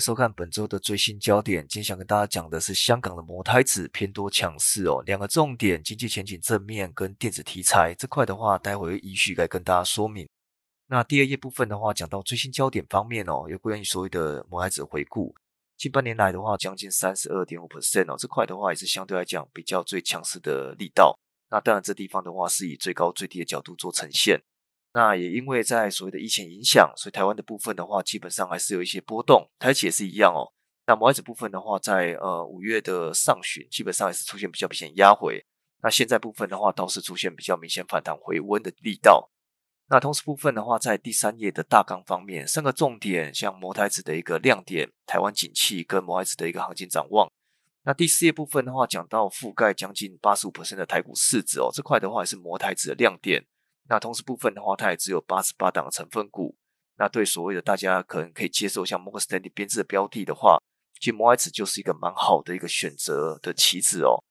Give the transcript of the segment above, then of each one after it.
收看本周的最新焦点。今天想跟大家讲的是香港的摩台子偏多强势哦，两个重点：经济前景正面跟电子题材这块的话，待会依序来跟大家说明。那第二页部分的话，讲到最新焦点方面哦，有关于所谓的摩台子回顾。近半年来的话，将近三十二点五 percent 哦，这块的话也是相对来讲比较最强势的力道。那当然，这地方的话是以最高最低的角度做呈现。那也因为在所谓的疫情影响，所以台湾的部分的话，基本上还是有一些波动。台企也是一样哦。那摩尔子部分的话，在呃五月的上旬，基本上也是出现比较明显压回。那现在部分的话，倒是出现比较明显反弹回温的力道。那同时部分的话，在第三页的大纲方面，三个重点，像摩台子的一个亮点，台湾景气跟摩台子的一个行情展望。那第四页部分的话，讲到覆盖将近八十五的台股市值哦，这块的话也是摩台子的亮点。那同时部分的话，它也只有八十八档成分股。那对所谓的大家可能可以接受像摩根斯丹利编制的标的的话，其实摩 S 就是一个蛮好的一个选择的棋子哦。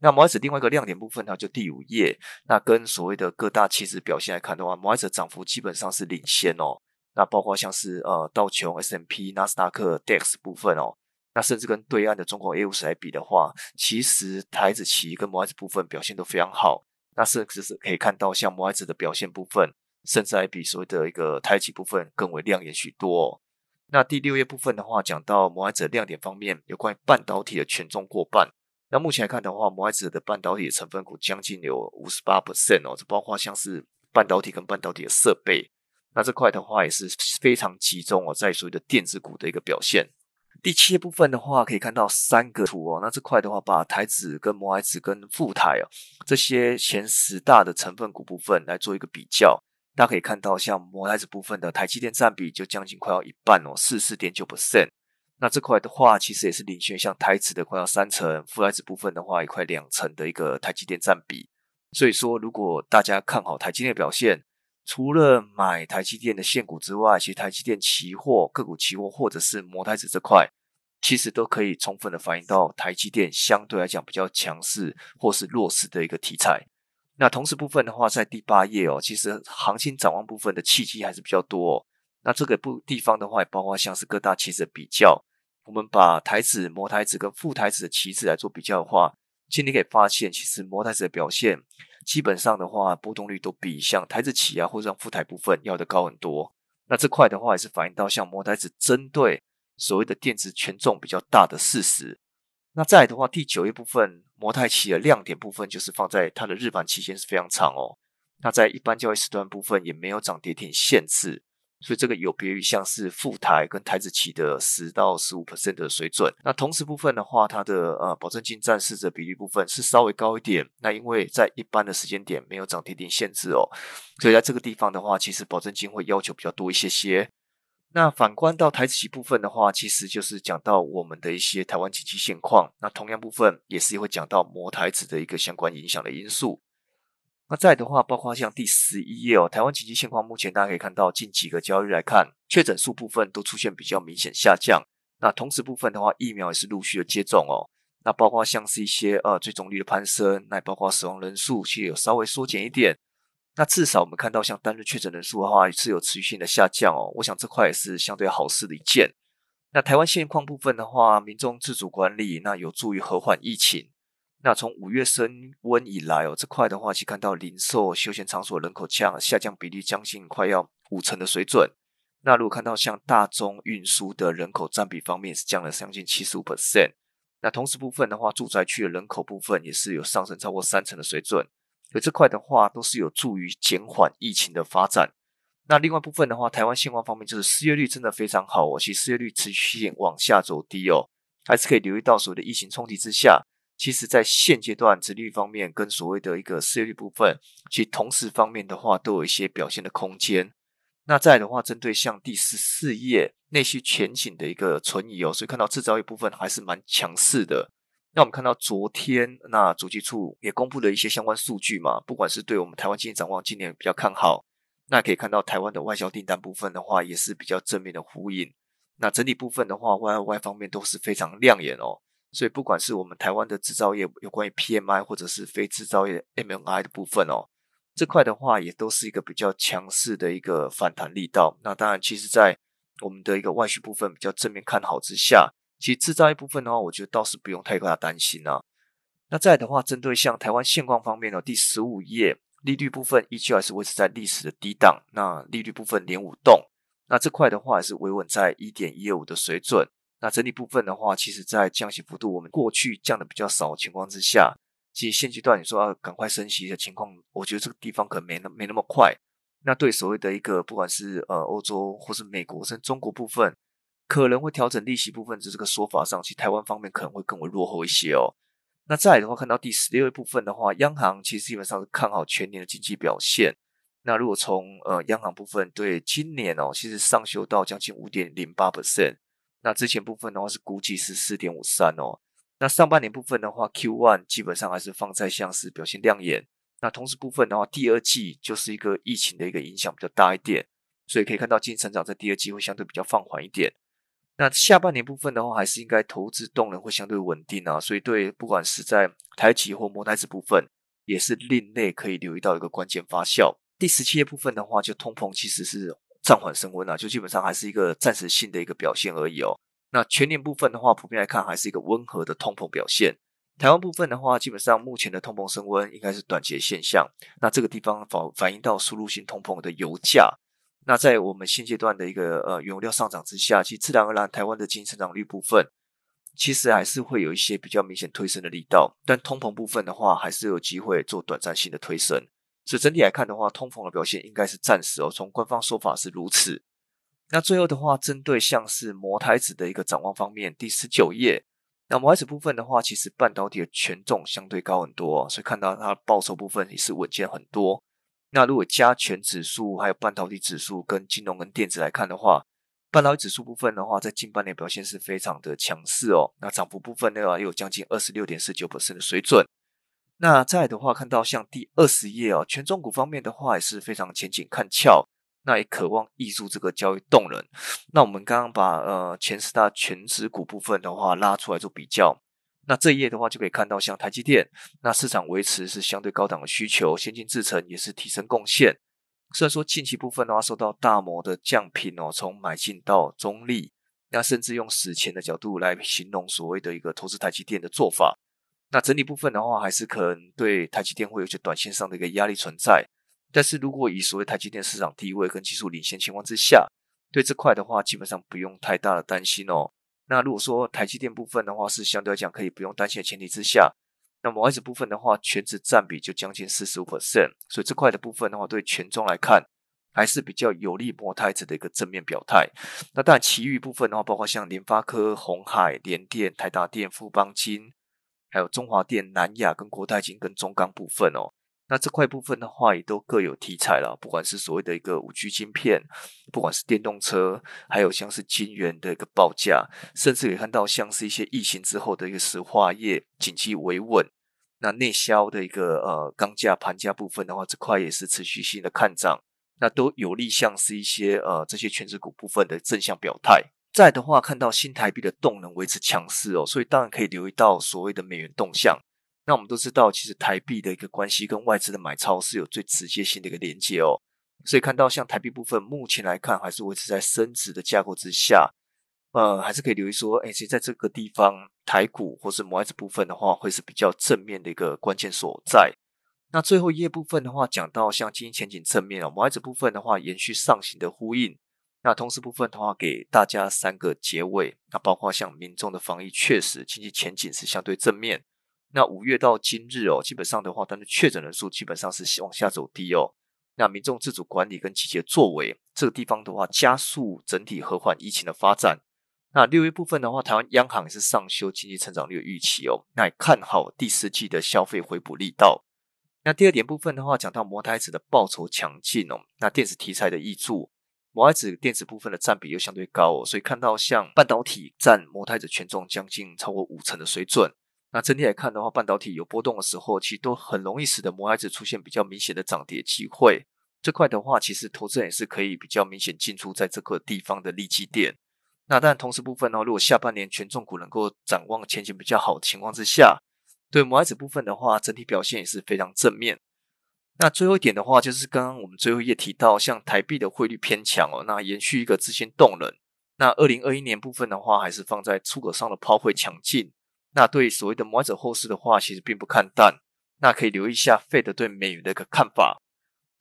那摩 S 另外一个亮点部分，它就第五页。那跟所谓的各大棋子表现来看的话，摩 S 涨幅基本上是领先哦。那包括像是呃道琼 S M P、纳斯达克 DAX 部分哦。那甚至跟对岸的中国 A 五十来比的话，其实台子棋跟摩 S 部分表现都非常好。那甚至是可以看到，像摩埃子的表现部分，甚至还比所谓的一个台企部分更为亮眼许多。那第六页部分的话，讲到摩埃子亮点方面，有关于半导体的权重过半。那目前来看的话，摩埃子的半导体的成分股将近有五十八 percent 哦，这包括像是半导体跟半导体的设备。那这块的话也是非常集中哦，在所谓的电子股的一个表现。第七部分的话，可以看到三个图哦。那这块的话，把台子跟摩台子跟富台哦这些前十大的成分股部分来做一个比较，大家可以看到，像摩台子部分的台积电占比就将近快要一半哦，四四点九 percent。那这块的话，其实也是领先像台子的快要三成，富台子部分的话，也快两成的一个台积电占比。所以说，如果大家看好台积电表现，除了买台积电的现股之外，其实台积电期货、个股期货或者是摩台子这块，其实都可以充分的反映到台积电相对来讲比较强势或是弱势的一个题材。那同时部分的话，在第八页哦，其实行情展望部分的契机还是比较多。那这个部地方的话，也包括像是各大棋子的比较，我们把台子、摩台子跟副台子的棋子来做比较的话，其实你可以发现，其实摩台子的表现。基本上的话，波动率都比像台子企啊，或者像副台部分要的高很多。那这块的话，也是反映到像摩台子针对所谓的电子权重比较大的事实。那再来的话，第九页部分摩台企的亮点部分，就是放在它的日盘期间是非常长哦。那在一般交易时段部分，也没有涨跌停限制。所以这个有别于像是富台跟台子期的十到十五 percent 的水准。那同时部分的话，它的呃保证金占市值比例部分是稍微高一点。那因为在一般的时间点没有涨跌停限制哦，所以在这个地方的话，其实保证金会要求比较多一些些。那反观到台子期部分的话，其实就是讲到我们的一些台湾经济现况。那同样部分也是会讲到模台子的一个相关影响的因素。那再的话，包括像第十一页哦，台湾经济现况，目前大家可以看到，近几个交易日来看，确诊数部分都出现比较明显下降。那同时部分的话，疫苗也是陆续的接种哦。那包括像是一些呃追踪率的攀升，那包括死亡人数其实有稍微缩减一点。那至少我们看到，像单日确诊人数的话，是有持续性的下降哦。我想这块也是相对好事的一件。那台湾现况部分的话，民众自主管理，那有助于和缓疫情。那从五月升温以来哦，这块的话，其看到零售休闲场所人口降下降比例将近快要五成的水准。那如果看到像大宗运输的人口占比方面是降了将近七十五 percent。那同时部分的话，住宅区的人口部分也是有上升超过三成的水准。所以这块的话，都是有助于减缓疫情的发展。那另外部分的话，台湾现况方面就是失业率真的非常好哦，其实失业率持续性往下走低哦，还是可以留意到所谓的疫情冲击之下。其实，在现阶段，殖率方面跟所谓的一个失业率部分，其实同时方面的话，都有一些表现的空间。那再的话，针对像第十四页内需前景的一个存疑哦，所以看到制造业部分还是蛮强势的。那我们看到昨天，那主计处也公布了一些相关数据嘛，不管是对我们台湾经济展望，今年比较看好。那可以看到台湾的外销订单部分的话，也是比较正面的呼应。那整体部分的话，Y Y 方面都是非常亮眼哦。所以，不管是我们台湾的制造业有关于 PMI，或者是非制造业 MNI 的部分哦，这块的话也都是一个比较强势的一个反弹力道。那当然，其实，在我们的一个外需部分比较正面看好之下，其实制造业部分的话，我觉得倒是不用太大担心啊。那再的话，针对像台湾现况方面呢，第十五页利率部分依旧还是维持在历史的低档，那利率部分连五动，那这块的话是维稳在一点一二五的水准。那整体部分的话，其实在降息幅度我们过去降的比较少的情况之下，其实现阶段你说要赶快升息的情况，我觉得这个地方可能没那没那么快。那对所谓的一个不管是呃欧洲或是美国甚至中国部分，可能会调整利息部分，这个说法上，其实台湾方面可能会更为落后一些哦。那再来的话，看到第十六部分的话，央行其实基本上是看好全年的经济表现。那如果从呃央行部分对今年哦，其实上修到将近五点零八 percent。那之前部分的话是估计是四点五三哦。那上半年部分的话，Q one 基本上还是放在像是表现亮眼。那同时部分的话，第二季就是一个疫情的一个影响比较大一点，所以可以看到经济成长在第二季会相对比较放缓一点。那下半年部分的话，还是应该投资动能会相对稳定啊。所以对不管是在台企或摩台子部分，也是另类可以留意到一个关键发酵。第十七页部分的话，就通膨其实是。暂缓升温啊，就基本上还是一个暂时性的一个表现而已哦。那全年部分的话，普遍来看还是一个温和的通膨表现。台湾部分的话，基本上目前的通膨升温应该是短期现象。那这个地方反反映到输入性通膨的油价。那在我们现阶段的一个呃原油料上涨之下，其实自然而然台湾的经济成长率部分，其实还是会有一些比较明显推升的力道。但通膨部分的话，还是有机会做短暂性的推升。所以整体来看的话，通膨的表现应该是暂时哦。从官方说法是如此。那最后的话，针对像是模台子的一个展望方面，第十九页，那模台子部分的话，其实半导体的权重相对高很多，所以看到它报酬部分也是稳健很多。那如果加权指数、还有半导体指数跟金融跟电子来看的话，半导体指数部分的话，在近半年表现是非常的强势哦。那涨幅部分的话，有将近二十六点四九的水准。那再的话，看到像第二十页哦，权重股方面的话也是非常前景看俏，那也渴望挹注这个交易动能。那我们刚刚把呃前十大全指股部分的话拉出来做比较，那这一页的话就可以看到，像台积电，那市场维持是相对高档的需求，先进制程也是提升贡献。虽然说近期部分的话受到大摩的降频哦，从买进到中立，那甚至用死前的角度来形容所谓的一个投资台积电的做法。那整体部分的话，还是可能对台积电会有些短线上的一个压力存在。但是如果以所谓台积电市场地位跟技术领先情况之下，对这块的话，基本上不用太大的担心哦。那如果说台积电部分的话，是相对来讲可以不用担心的前提之下，那么外资部分的话，全值占比就将近四十五 percent，所以这块的部分的话，对权重来看，还是比较有利模台子的一个正面表态。那当然，其余部分的话，包括像联发科、红海、联电、台达电、富邦金。还有中华电、南亚跟国泰金跟中钢部分哦，那这块部分的话也都各有题材了。不管是所谓的一个五 G 晶片，不管是电动车，还有像是金圆的一个报价，甚至也看到像是一些疫情之后的一个石化业景气维稳，那内销的一个呃钢价盘价部分的话，这块也是持续性的看涨，那都有利像是一些呃这些全职股部分的正向表态。在的话，看到新台币的动能维持强势哦，所以当然可以留意到所谓的美元动向。那我们都知道，其实台币的一个关系跟外资的买超是有最直接性的一个连接哦。所以看到像台币部分，目前来看还是维持在升值的架构之下，呃，还是可以留意说，哎，其实在这个地方，台股或是外资部分的话，会是比较正面的一个关键所在。那最后一页部分的话，讲到像经济前景正面哦，外资部分的话，延续上行的呼应。那同时部分的话，给大家三个结尾。那包括像民众的防疫，确实经济前景是相对正面。那五月到今日哦，基本上的话，但是确诊人数基本上是往下走低哦。那民众自主管理跟积极作为，这个地方的话，加速整体和缓疫情的发展。那六月部分的话，台湾央行也是上修经济成长率的预期哦。那也看好第四季的消费回补力道。那第二点部分的话，讲到摩台子的报酬强劲哦，那电子题材的益助。摩台子电子部分的占比又相对高，所以看到像半导体占摩台子权重将近超过五成的水准。那整体来看的话，半导体有波动的时候，其实都很容易使得摩台子出现比较明显的涨跌机会。这块的话，其实投资人也是可以比较明显进出在这个地方的利基点。那但同时部分呢，如果下半年权重股能够展望前景比较好的情况之下，对摩台子部分的话，整体表现也是非常正面。那最后一点的话，就是刚刚我们最后一页提到，像台币的汇率偏强哦，那延续一个资金动能，那二零二一年部分的话，还是放在出口上的抛汇强劲。那对所谓的摩者后市的话，其实并不看淡。那可以留意一下 Fed 对美元的一个看法。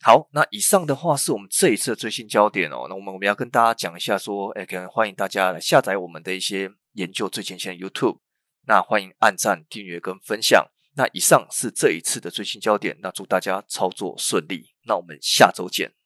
好，那以上的话是我们这一次的最新焦点哦。那我们我们要跟大家讲一下，说，哎，可能欢迎大家来下载我们的一些研究最前线的 YouTube。那欢迎按赞、订阅跟分享。那以上是这一次的最新焦点。那祝大家操作顺利。那我们下周见。